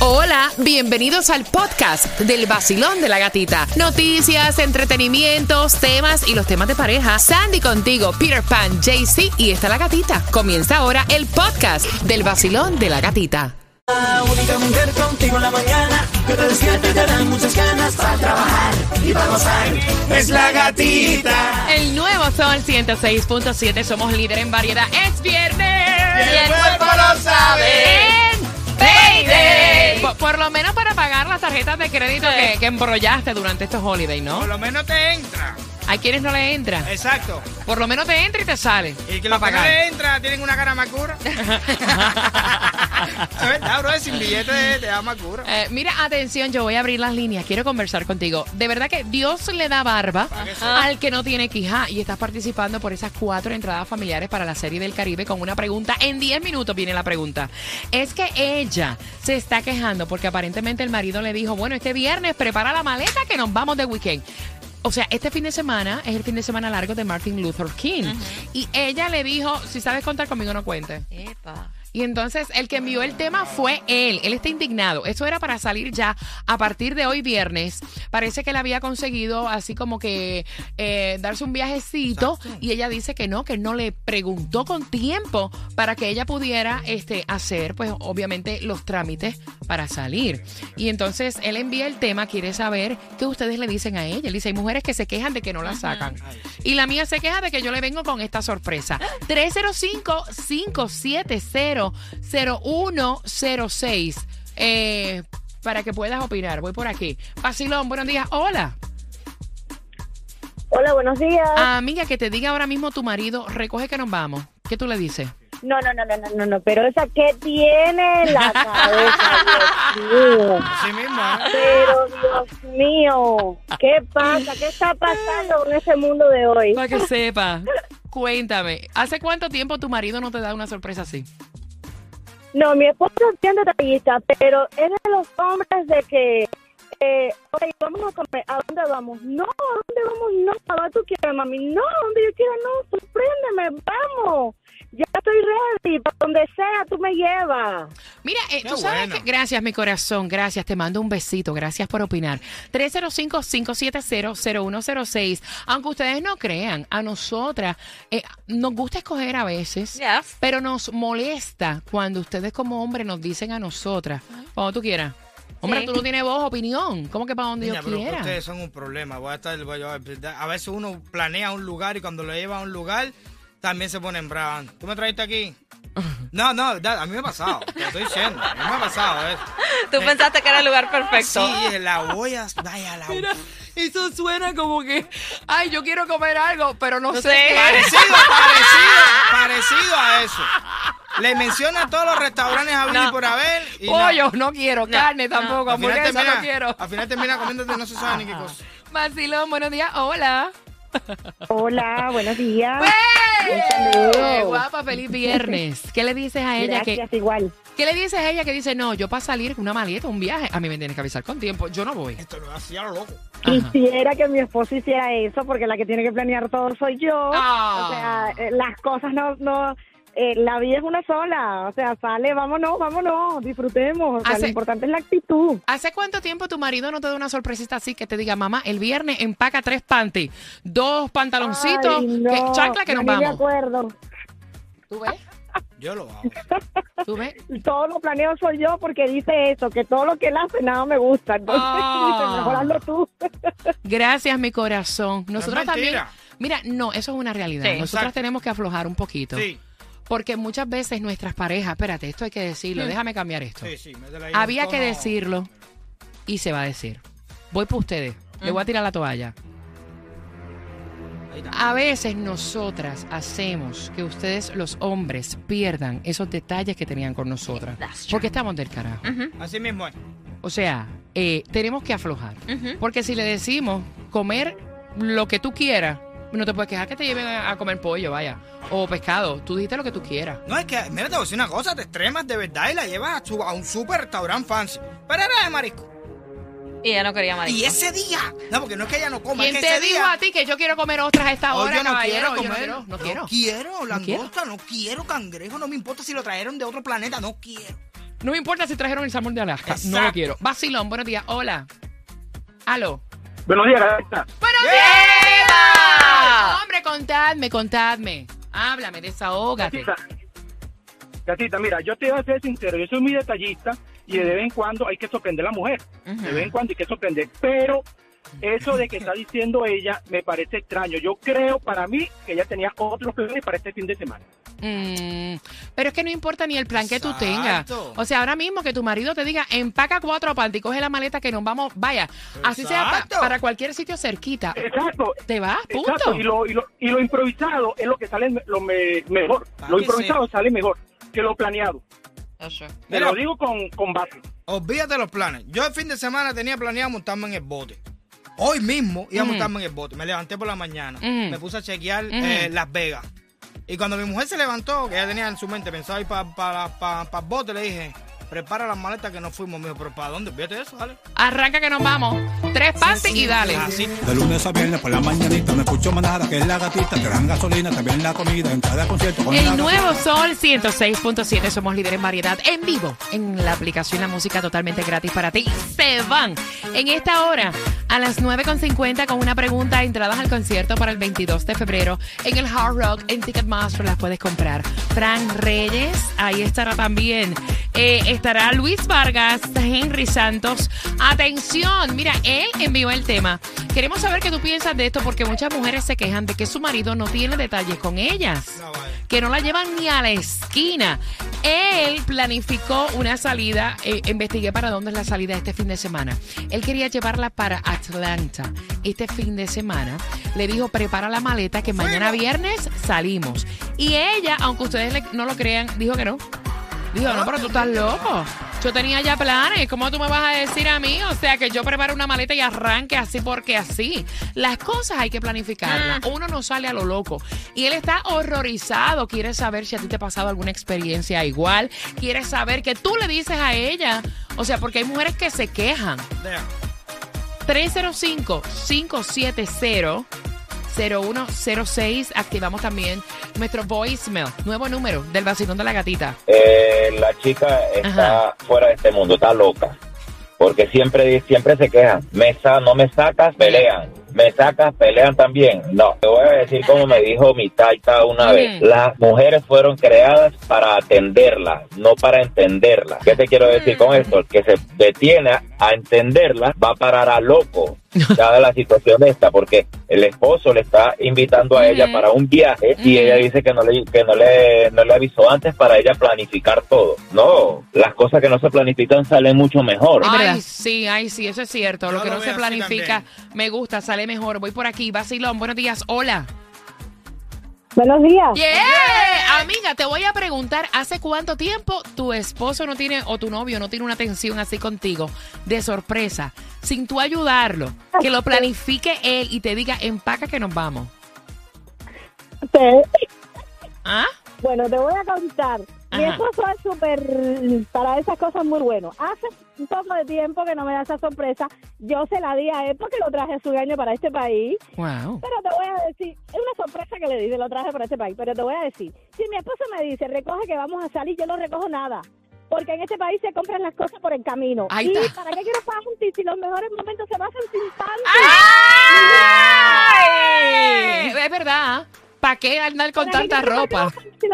Hola, bienvenidos al podcast del vacilón de la gatita. Noticias, entretenimientos, temas y los temas de pareja. Sandy contigo, Peter Pan, JC y está la gatita. Comienza ahora el podcast del vacilón de la gatita. La única mujer contigo en la mañana que te despierta y te dan muchas ganas para trabajar y para gozar. Es la gatita. El nuevo Sol 106.7, somos líder en variedad. Es viernes. Y el cuerpo lo sabe. En Payday. Por, por lo menos para pagar las tarjetas de crédito que, que embrollaste durante estos holidays, ¿no? Por lo menos te entra. Hay quienes no le entra. Exacto. Por lo menos te entra y te sale. Y que Pa' los que no le entra tienen una cara más cura. es verdad, bro, sin billete te da más cura. Eh, mira, atención, yo voy a abrir las líneas. Quiero conversar contigo. De verdad que Dios le da barba al que no tiene quija. Y estás participando por esas cuatro entradas familiares para la Serie del Caribe con una pregunta. En 10 minutos viene la pregunta. Es que ella se está quejando porque aparentemente el marido le dijo, bueno, este viernes prepara la maleta que nos vamos de weekend. O sea, este fin de semana es el fin de semana largo de Martin Luther King. Y ella le dijo, si sabes contar conmigo, no cuente. Y entonces el que envió el tema fue él. Él está indignado. Eso era para salir ya a partir de hoy viernes. Parece que él había conseguido así como que eh, darse un viajecito y ella dice que no, que no le preguntó con tiempo para que ella pudiera este, hacer pues obviamente los trámites para salir. Y entonces él envía el tema, quiere saber qué ustedes le dicen a ella. Él dice, hay mujeres que se quejan de que no la sacan. Y la mía se queja de que yo le vengo con esta sorpresa. 305-570-0106. Eh, para que puedas opinar. Voy por aquí. Vacilón, buenos días. Hola. Hola, buenos días. Amiga, que te diga ahora mismo tu marido, recoge que nos vamos. ¿Qué tú le dices? No, no, no, no, no, no, no, pero esa que tiene en la cabeza, Dios mío. Así mismo, ¿eh? Pero Dios mío, ¿qué pasa? ¿Qué está pasando con ese mundo de hoy? Para que sepa. Cuéntame, ¿hace cuánto tiempo tu marido no te da una sorpresa así? No, mi esposo es bien detallista, pero es de los hombres de que, eh, oye, vamos a comer, ¿a dónde vamos? No, ¿a dónde vamos? No, ¿a dónde tú quieres, mami? No, ¿a dónde yo quiero? No, sorpréndeme, vamos. Estoy ready, para donde sea, tú me llevas. Mira, eh, tú sabes bueno. que... Gracias, mi corazón, gracias. Te mando un besito, gracias por opinar. 305-570-0106. Aunque ustedes no crean, a nosotras eh, nos gusta escoger a veces, pero nos molesta cuando ustedes como hombres nos dicen a nosotras, cuando tú quieras. Hombre, Sí. tú no tienes voz, opinión. ¿Cómo que para donde Niña, yo pero quiera? ustedes son un problema. Voy a, estar, voy a, a veces uno planea un lugar y cuando lo lleva a un lugar también se ponen bravas. ¿Tú me trajiste aquí? No, no, da- a mí me ha pasado. Te lo estoy diciendo. A mí me ha pasado. ¿eh? Tú pensaste que era el lugar perfecto. Sí, la voy a... Vaya, la Mira, eso suena como que, ay, yo quiero comer algo, pero no, No sé. sé. Parecido, parecido, parecido a eso. Le menciona todos los restaurantes a No. y por haber. Y. Pollo, no, quiero. Carne tampoco. Al final, Hamburguesa termina, no quiero. al final termina comiéndote no se sabe ni qué cosa. Vacilón, buenos días. Hola. Hola, buenos días. Guapa, feliz viernes. ¿Qué le dices a ella Gracias, que igual. qué le dices a ella que dice, "No, yo para salir con una maleta, un viaje, a mí me tienes que avisar con tiempo, yo no voy." Esto lo hacía loco. Ajá. Quisiera que mi esposo hiciera eso porque la que tiene que planear todo soy yo. Ah. O sea, eh, las cosas no, no, eh, la vida es una sola. O sea, sale, vámonos, vámonos, disfrutemos. O sea, Hace- lo importante es la actitud. ¿Hace cuánto tiempo tu marido no te da una sorpresita así que te diga, "Mamá, el viernes empaca tres panties, dos pantaloncitos, Ay, no, que- chancla que no, nos ni vamos." acuerdo. ¿Tú ves? Yo lo hago. ¿Tú ves? Todo lo planeo soy yo porque dice eso, que todo lo que él hace nada me gusta. Entonces, Ah. dice, mejor hazlo tú. Gracias, mi corazón. Nosotros también. mentira. Mira, no, eso es una realidad. Sí. Nosotros Exacto. tenemos que aflojar un poquito. Sí, Porque muchas veces nuestras parejas, espérate, esto hay que decirlo, déjame cambiar esto. sí, sí. Había que decirlo y se va a decir. Voy por ustedes, le voy a tirar la toalla. A veces nosotras hacemos que ustedes, los hombres, pierdan esos detalles que tenían con nosotras. Porque estamos del carajo. Así mismo es. O sea, eh, tenemos que aflojar. Porque si le decimos comer lo que tú quieras, no te puedes quejar que te lleven a, a comer pollo, vaya. O pescado. Tú dijiste lo que tú quieras. No, es que, mira, te voy a decir una cosa, te extremas de verdad y la llevas a, su- a un super restaurante fancy. Pero era de marisco. Y ella no quería marisco. Y ese día, no, porque no es que ella no coma, ¿Quién es que te ese día, a ti que yo quiero comer ostras a esta Oh, hora, yo no caballero? quiero Yo comer. no quiero, no quiero. quiero quiero. langosta, no quiero cangrejo, no me importa si lo trajeron de otro planeta, no quiero. No me importa si trajeron el salmón de Alaska. No lo quiero. Vacilón, buenos días. Hola. Aló. Buenos días, Gatita. ¡Buenos días! Hombre, contadme, contadme. Háblame, desahógate. Gatita, Gatita, mira, yo te voy a ser sincero, yo soy muy detallista y de vez en cuando hay que sorprender a la mujer. De vez en cuando hay que sorprender. Pero eso de que está diciendo ella me parece extraño. Yo creo para mí que ella tenía otros planes para este fin de semana. Mm, pero es que no importa ni el plan que tú tengas. O sea, ahora mismo que tu marido te diga, empaca cuatro partes y coge la maleta que nos vamos, vaya, así sea pa- para cualquier sitio cerquita. Exacto. Te vas, punto. Exacto, y lo, y, lo, y lo improvisado es lo que sale lo me- mejor. Lo que improvisado sale mejor que lo planeado. Te Mira. lo digo con, con base. Olvídate los planes. Yo el fin de semana tenía planeado montarme en el bote. Hoy mismo iba a Ujú. montarme en el bote. Me levanté por la mañana. Ujú. Me puse a chequear eh, Las Vegas. Y cuando mi mujer se levantó, que ella tenía en su mente, pensaba ir para el bote, le dije, prepara las maletas que no fuimos. Me dijo, pero ¿para dónde? Fíjate eso, dale. Arranca que nos vamos. Tres panties y dale. Así. De lunes a viernes por la mañanita no escucho manada que es la gatita, te dan gasolina, también la comida, en cada concierto con El gatita. nuevo Sol 106.7, somos líderes en variedad en vivo en la aplicación La Música totalmente gratis para ti. Se van en esta hora a las 9.50 con una pregunta, entradas al concierto para el 22 de febrero en el Hard Rock en Ticketmaster las puedes comprar. Frank Reyes, ahí estará también. Eh, estará Luis Vargas, Henry Santos. Atención, mira, él envió el tema. Queremos saber qué tú piensas de esto porque muchas mujeres se quejan de que su marido no tiene detalles con ellas que no la llevan ni a la esquina. Él planificó una salida, eh, investigué para dónde es la salida este fin de semana. Él quería llevarla para Atlanta este fin de semana. Le dijo, prepara la maleta que mañana viernes salimos. Y ella, aunque ustedes le- no lo crean, dijo que no. Dijo, no, pero tú estás loco. Yo tenía ya planes. ¿Cómo tú me vas a decir a mí? O sea, que yo preparo una maleta y arranque así porque así. Las cosas hay que planificarlas. Uno no sale a lo loco. Y él está horrorizado. Quiere saber si a ti te ha pasado alguna experiencia igual. Quiere saber que tú le dices a ella. O sea, porque hay mujeres que se quejan. 305-570-0106. Activamos también nuestro voicemail. Nuevo número del vacilón de la gatita. Eh, la chica está fuera de este mundo, está loca. Porque siempre, siempre se quejan. Me sa- no me sacas, pelean. Me sacas, pelean también. No, te voy a decir como me dijo mi taita una Ujú. vez. Las mujeres fueron creadas para atenderlas, no para entenderlas. ¿Qué te quiero decir con esto? El que se detiene a entenderla va a parar a loco. Dada la situación esta, porque el esposo le está invitando a ella para un viaje y ella dice que no le que no le no le avisó antes para ella planificar todo. No, las cosas que no se planifican salen mucho mejor. Ay, sí, ay, sí, eso es cierto. Lo que no se planifica, me gusta, sale mejor. Voy por aquí, vacilón. Buenos días, hola. Buenos días. Yeah. Amiga, te voy a preguntar, ¿hace cuánto tiempo tu esposo no tiene o tu novio no tiene una atención así contigo de sorpresa, sin tú ayudarlo, que lo planifique él y te diga, empaca que nos vamos? ¿Ah? Bueno, te voy a contar. Mi esposo es súper, para esas cosas muy bueno. Hace un poco de tiempo que no me da esa sorpresa. Yo se la di a él porque lo traje a su año para este país. Wow. Pero te voy a decir, es una sorpresa que le di, lo traje para este país. Pero te voy a decir, si mi esposo me dice, recoge que vamos a salir, yo no recojo nada. Porque en este país se compran las cosas por el camino. Ahí y está. para qué quiero panty si los mejores momentos se pasan sin panty. ¡Ay! Es verdad. ¿Para qué andar con ¿Para qué tanta ropa? Si se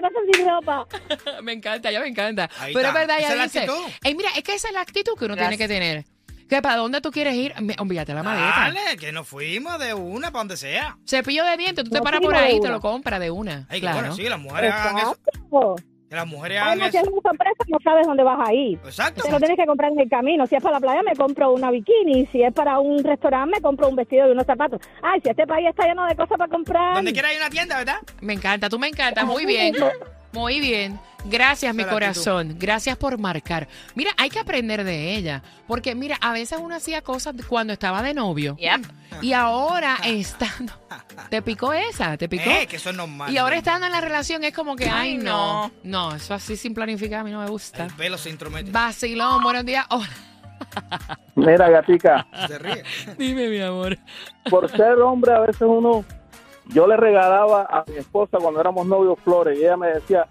pasan sin ropa. me encanta, ya me encanta. Ahí Pero está. es verdad, Esa es la dice. actitud. Ey, mira, es que esa es la actitud que uno Gracias. tiene que tener. Que para dónde tú quieres ir, Me- olvídate la maleta. Dale, que nos fuimos de una para donde sea. Cepillo de dientes, tú te No paras por ahí y te lo compras de una. Ay, que claro. bueno, sí, las mujeres hagan eso. Exacto. Que las mujeres hagan Además, si es una sorpresa, no sabes dónde vas a ir. Exacto. Te lo tienes que comprar en el camino. Si es para la playa, me compro una bikini. Si es para un restaurante, me compro un vestido y unos zapatos. Ay, si este país está lleno de cosas para comprar. Donde quiera hay una tienda, ¿verdad? Me encanta, tú me encantas, muy bien. Muy bien. Gracias, mi corazón. Gracias por marcar. Mira, hay que aprender de ella. Porque, mira, a veces uno hacía cosas cuando estaba de novio. Yep. Y ahora estando. ¿Te picó esa? ¿Te picó? Eh, que eso es normal. Y ahora estando en la relación es como que, ay, no. No, eso así sin planificar a mí no me gusta. El pelo se intromete. Vacilón, buenos días. Hola. Mira, gatica, Se ríe. Dime, mi amor. por ser hombre a veces uno, yo le regalaba a mi esposa cuando éramos novios flores y ella me decía,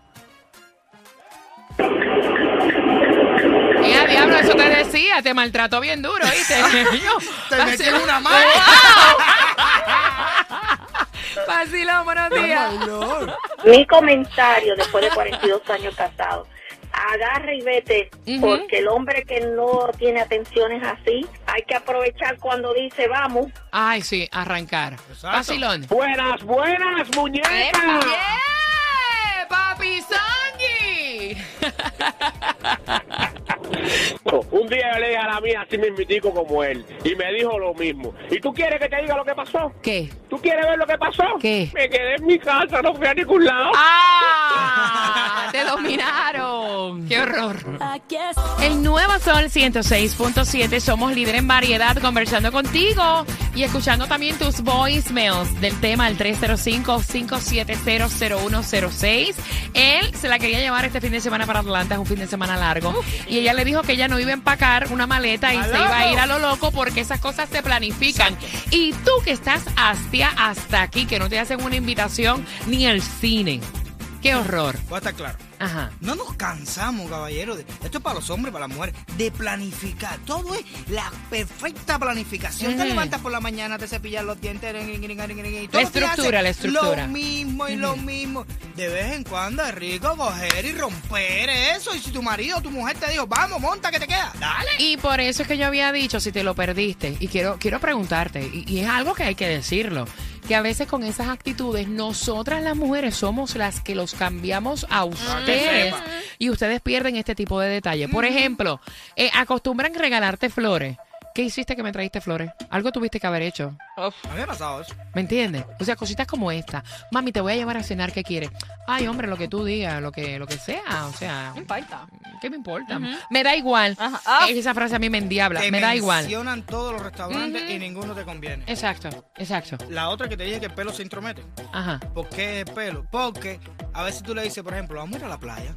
eso te decía, te maltrató bien duro, ¿viste? Te metí en una mano. Vacilón, buenos días. Mi comentario después de 42 años casado. Agarra y vete, porque el hombre que no tiene atenciones así, hay que aprovechar cuando dice vamos. Ay, sí, arrancar. Vacilón. Buenas, buenas, muñecas. ¡Yeah! ¡Papi Sangi! Un día yo le dije a la mía así mismitico como él y me dijo lo mismo. ¿Y tú quieres que te diga lo que pasó? ¿Qué? ¿Tú quieres ver lo que pasó? ¿Qué? Me quedé en mi casa, no fui a ningún lado. ¡Ah! ¡Te dominaron! ¡Qué horror! El nuevo Sol 106.7, somos líder en variedad, conversando contigo y escuchando también tus voicemails del tema al 305-570-0106. Él se la quería llevar este fin de semana para Atlanta, es un fin de semana largo, y ella le dijo que ella no iba a empacar una maleta y se iba a ir a lo loco porque esas cosas se planifican. Y tú que estás hastia hasta aquí, que no te hacen una invitación ni al cine. ¡Qué horror! Voy a estar claro. Ajá. No nos cansamos, caballero. de- esto es para los hombres para las mujeres. De planificar. Todo es la perfecta planificación. Te levantas por la mañana, te cepillas los dientes. y La los días estructura, la estructura. Lo mismo y lo mismo. De vez en cuando es rico coger y romper eso. Y si tu marido o tu mujer te dijo, vamos, monta que te queda. Dale. Y por eso es que yo había dicho, si te lo perdiste, y quiero, quiero preguntarte, y, y es algo que hay que decirlo, que a veces con esas actitudes, nosotras las mujeres somos las que los cambiamos a ustedes sepa. y ustedes pierden este tipo de detalles. Por ejemplo, eh, acostumbran regalarte flores. ¿Qué hiciste que me trajiste flores? Algo tuviste que haber hecho. A mí me ha pasado eso. ¿Me entiendes? O sea, cositas como esta. Mami, te voy a llevar a cenar, ¿qué quieres? Ay, hombre, lo que tú digas, lo que, lo que sea. O sea, No importa. ¿qué me importa? Me da igual. Ajá. Ah. Esa frase a mí me endiabla. Te me da igual. mencionan todos los restaurantes y ninguno te conviene. Exacto, exacto. La otra que te dije que el pelo se intromete. Ajá. ¿Por qué el pelo? Porque a veces tú le dices, por ejemplo, vamos a ir a la playa.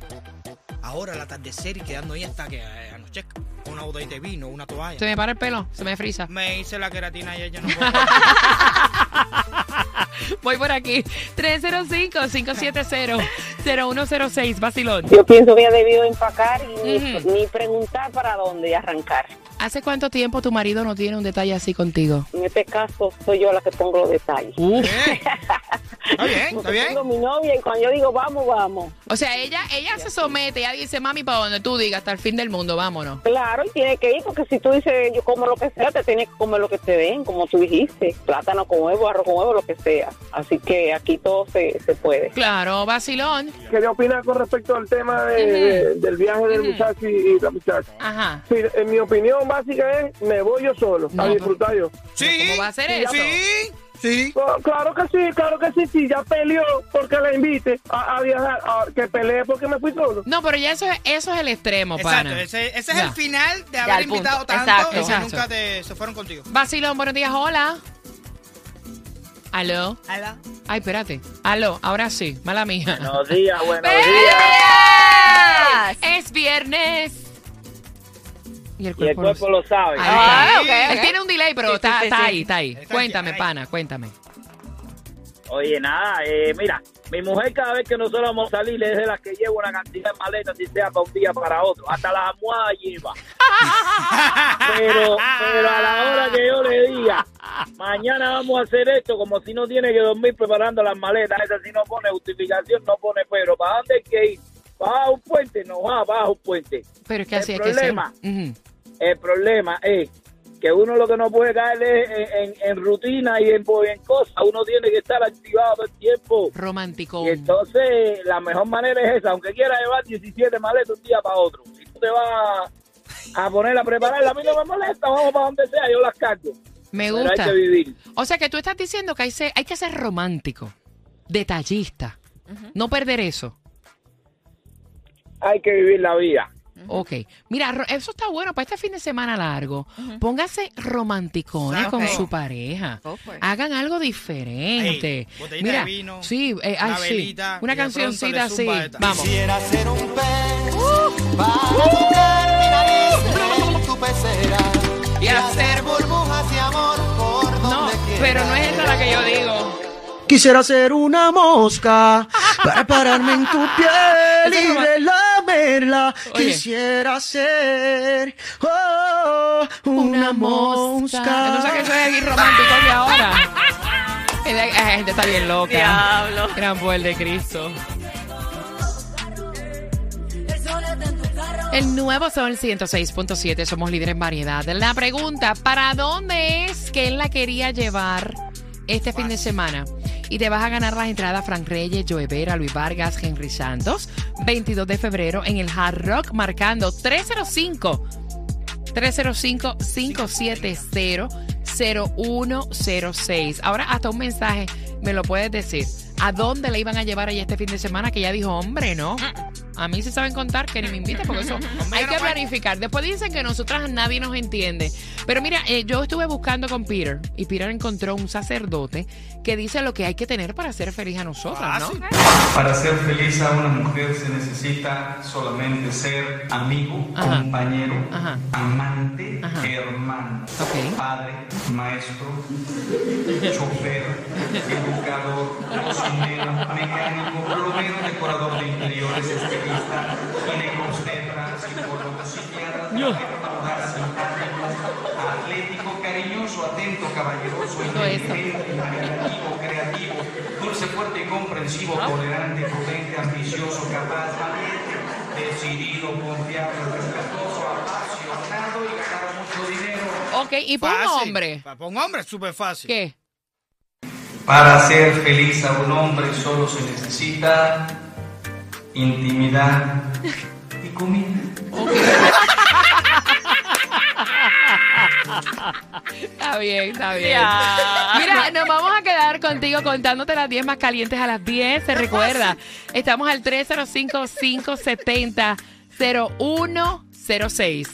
Ahora al atardecer y quedando ahí hasta que eh, anochezca. Una botellita de vino, una toalla. Se me para el pelo, se me frisa. Me hice la queratina y ella no puedo. Voy por aquí. 305-570-0106, Basilón. Yo pienso que ha debido empacar y ni, ni preguntar para dónde y arrancar. ¿Hace cuánto tiempo tu marido no tiene un detalle así contigo? En este caso soy yo la que pongo los detalles. Uf. Bien. Está bien, está bien. tengo mi novia y cuando yo digo vamos, vamos. O sea, ella, ella se somete, ella dice, mami, para donde tú digas, hasta el fin del mundo, vámonos. Claro, y tiene que ir porque si tú dices yo como lo que sea, te tienes que comer lo que te den, como tú dijiste. Plátano con huevo, arroz con huevo, lo que sea. Así que aquí todo se, se puede. Claro, Basilón. Quería opinar con respecto al tema de- de- del viaje del Ujú. muchacho y, y la muchacha. Ajá. Sí, en mi opinión básica es, me voy yo solo, No, a pero- disfrutar yo. Sí. ¿Cómo va a ser sí, eso? Sí, sí. Oh, Claro que sí, claro que sí, sí, ya peleó porque la invite a, a viajar, a- que pelee porque me fui solo. No, pero ya eso es, eso es el extremo, Exacto, pana. ese, ese es Ya. el final de Ya, haber invitado tanto Exacto. y Exacto. nunca te, se fueron contigo. Basilón, buenos días, hola. ¿Aló? Ala. Ay, espérate. Aló, ahora sí, mala mía. Buenos días, buenos ¡Buenos días. días! Es viernes. Y el Y el cuerpo, lo sabe. Ahí Ah, está. ok, Él ok. tiene un delay, pero Sí, está, sí, está sí. ahí, está ahí. Está Cuéntame, ahí. pana, cuéntame. Oye, nada, eh, mira, mi mujer cada vez que nosotros vamos a salir es de las que lleva una cantidad de maletas, si sea para un día para otro. Hasta las almohadas lleva. pero, pero a la hora que yo le diga, mañana vamos a hacer esto, como si no tiene que dormir preparando las maletas, esa si no pone justificación, no pone pero. ¿Para dónde hay que ir? ¿Baja un puente? No va, baja un puente. Pero es que El así que ser. problema. El problema es que uno lo que no puede caer es en, en- en rutina y en, en cosas. Uno tiene que estar activado todo el tiempo. Romántico. Y entonces la mejor manera es esa, aunque quiera llevar 17 maletas un día para otro. Si tú te vas a poner a preparar, a mí no me molesta, vamos para donde sea, yo las cargo. Me Pero hay gusta. que vivir. O sea que tú estás diciendo que hay que ser romántico, detallista, no perder eso. Hay que vivir la vida. Ok. Mira, eso está bueno para este fin de semana largo. Póngase romanticones con su pareja. Hagan algo diferente. Mira, de vino, sí, eh, ay, una sí, velita, una de pronto cancioncita así. Vamos. Quisiera ser un pez para tocar mi nariz en tu pecera y hacer burbujas de amor por No, donde quiera. pero no es esa la que yo digo. Quisiera ser una mosca para pararme en tu piel y roma- Oye. Quisiera ser oh, una, mosca. No sé qué soy aquí romántico de ahora. Esa gente está bien loca. Diablo. Gran poder de Cristo. El nuevo Sol 106.7, somos líderes en variedad. La pregunta, ¿para dónde es que él la quería llevar este fin de semana? Y te vas a ganar las entradas Frank Reyes, Joe Vera, Luis Vargas, Henry Santos, 22 de febrero en el Hard Rock, marcando 305 305-570-0106. Ahora hasta un mensaje me lo puedes decir. ¿A dónde le iban a llevar ahí este fin de semana? Que ella dijo, hombre, no. A mí se saben contar que ni me inviten porque eso hay que planificar. Después dicen que nosotras nadie nos entiende. Pero mira, eh, yo estuve buscando con Peter y Peter encontró un sacerdote que dice lo que hay que tener para ser feliz a nosotras, ¿no? Para ser feliz a una mujer se necesita solamente ser amigo, Ajá. compañero, Ajá. amante, Ajá. hermano, Ok. padre, maestro, chofer, educador, cocinero, mecánico, plomero, decorador de interiores, estilista, ginecobstetra, psicólogo, psiquiatra, terapeuta, abogada, simpático, atlético, cariñoso, atento, caballeroso, inteligente, imaginativo, creativo, dulce, fuerte y comprensivo, tolerante, prudente, ambicioso, capaz, valiente, decidido, confiable, respetuoso, apasionado y ganar mucho dinero. Ok, y por un Fácil. hombre. Un hombre es súper fácil. ¿Qué? Para ser feliz a un hombre solo se necesita intimidad y comida. Está bien, está bien. Ya. Mira, nos vamos a quedar contigo contándote las 10 más calientes a las 10. Se recuerda, estamos al 305-570-0106.